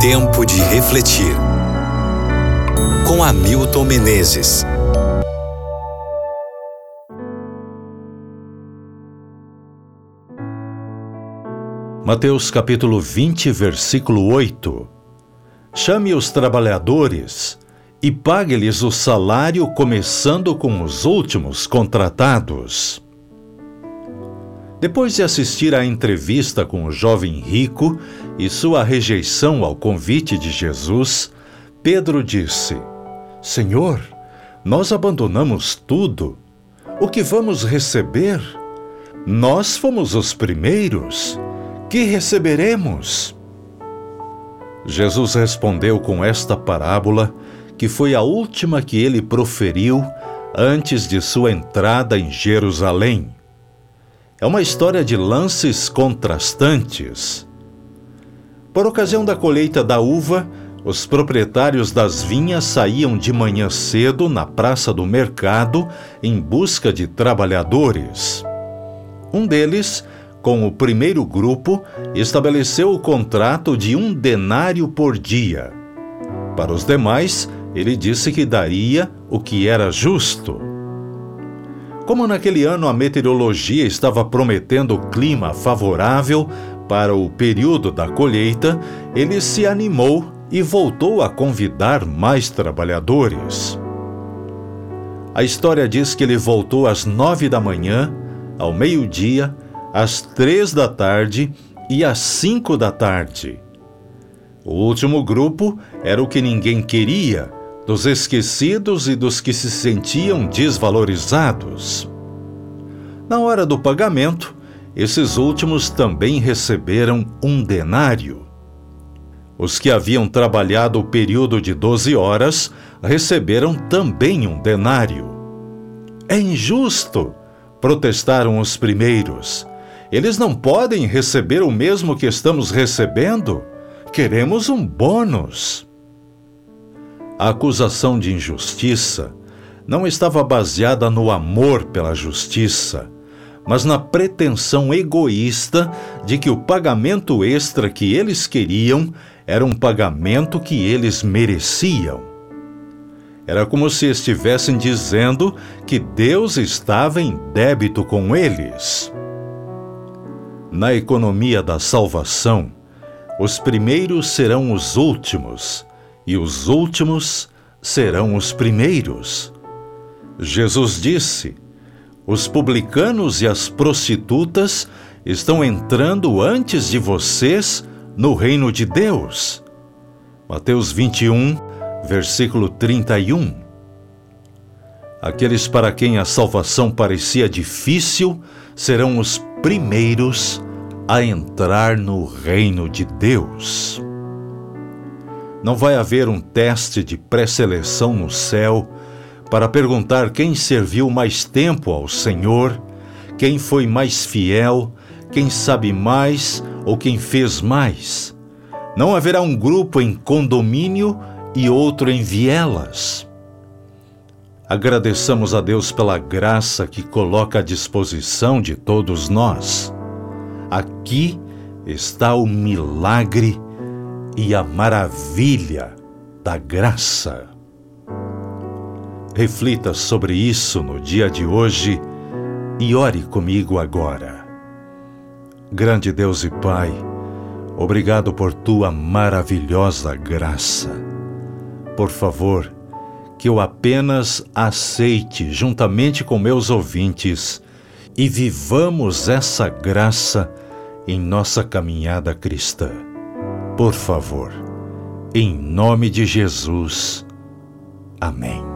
Tempo de refletir. Com Hamilton Menezes. Mateus capítulo 20, versículo 8. Chame os trabalhadores e pague-lhes o salário, começando com os últimos contratados. Depois de assistir à entrevista com o jovem rico e sua rejeição ao convite de Jesus, Pedro disse: Senhor, nós abandonamos tudo. O que vamos receber? Nós fomos os primeiros. Que receberemos? Jesus respondeu com esta parábola, que foi a última que ele proferiu antes de sua entrada em Jerusalém. É uma história de lances contrastantes. Por ocasião da colheita da uva, os proprietários das vinhas saíam de manhã cedo na praça do mercado em busca de trabalhadores. Um deles, com o primeiro grupo, estabeleceu o contrato de um denário por dia. Para os demais, ele disse que daria o que era justo. Como naquele ano a meteorologia estava prometendo clima favorável para o período da colheita, ele se animou e voltou a convidar mais trabalhadores. A história diz que ele voltou às nove da manhã, ao meio-dia, às três da tarde e às cinco da tarde. O último grupo era o que ninguém queria dos esquecidos e dos que se sentiam desvalorizados. Na hora do pagamento, esses últimos também receberam um denário. Os que haviam trabalhado o período de 12 horas receberam também um denário. É injusto, protestaram os primeiros. Eles não podem receber o mesmo que estamos recebendo? Queremos um bônus. A acusação de injustiça não estava baseada no amor pela justiça, mas na pretensão egoísta de que o pagamento extra que eles queriam era um pagamento que eles mereciam. Era como se estivessem dizendo que Deus estava em débito com eles. Na economia da salvação, os primeiros serão os últimos e os últimos serão os primeiros. Jesus disse: Os publicanos e as prostitutas estão entrando antes de vocês no reino de Deus. Mateus 21, versículo 31. Aqueles para quem a salvação parecia difícil serão os primeiros a entrar no reino de Deus. Não vai haver um teste de pré-seleção no céu para perguntar quem serviu mais tempo ao Senhor, quem foi mais fiel, quem sabe mais ou quem fez mais. Não haverá um grupo em condomínio e outro em vielas. Agradeçamos a Deus pela graça que coloca à disposição de todos nós. Aqui está o milagre e a maravilha da graça. Reflita sobre isso no dia de hoje e ore comigo agora. Grande Deus e Pai, obrigado por tua maravilhosa graça. Por favor, que eu apenas aceite juntamente com meus ouvintes e vivamos essa graça em nossa caminhada cristã por favor. Em nome de Jesus. Amém.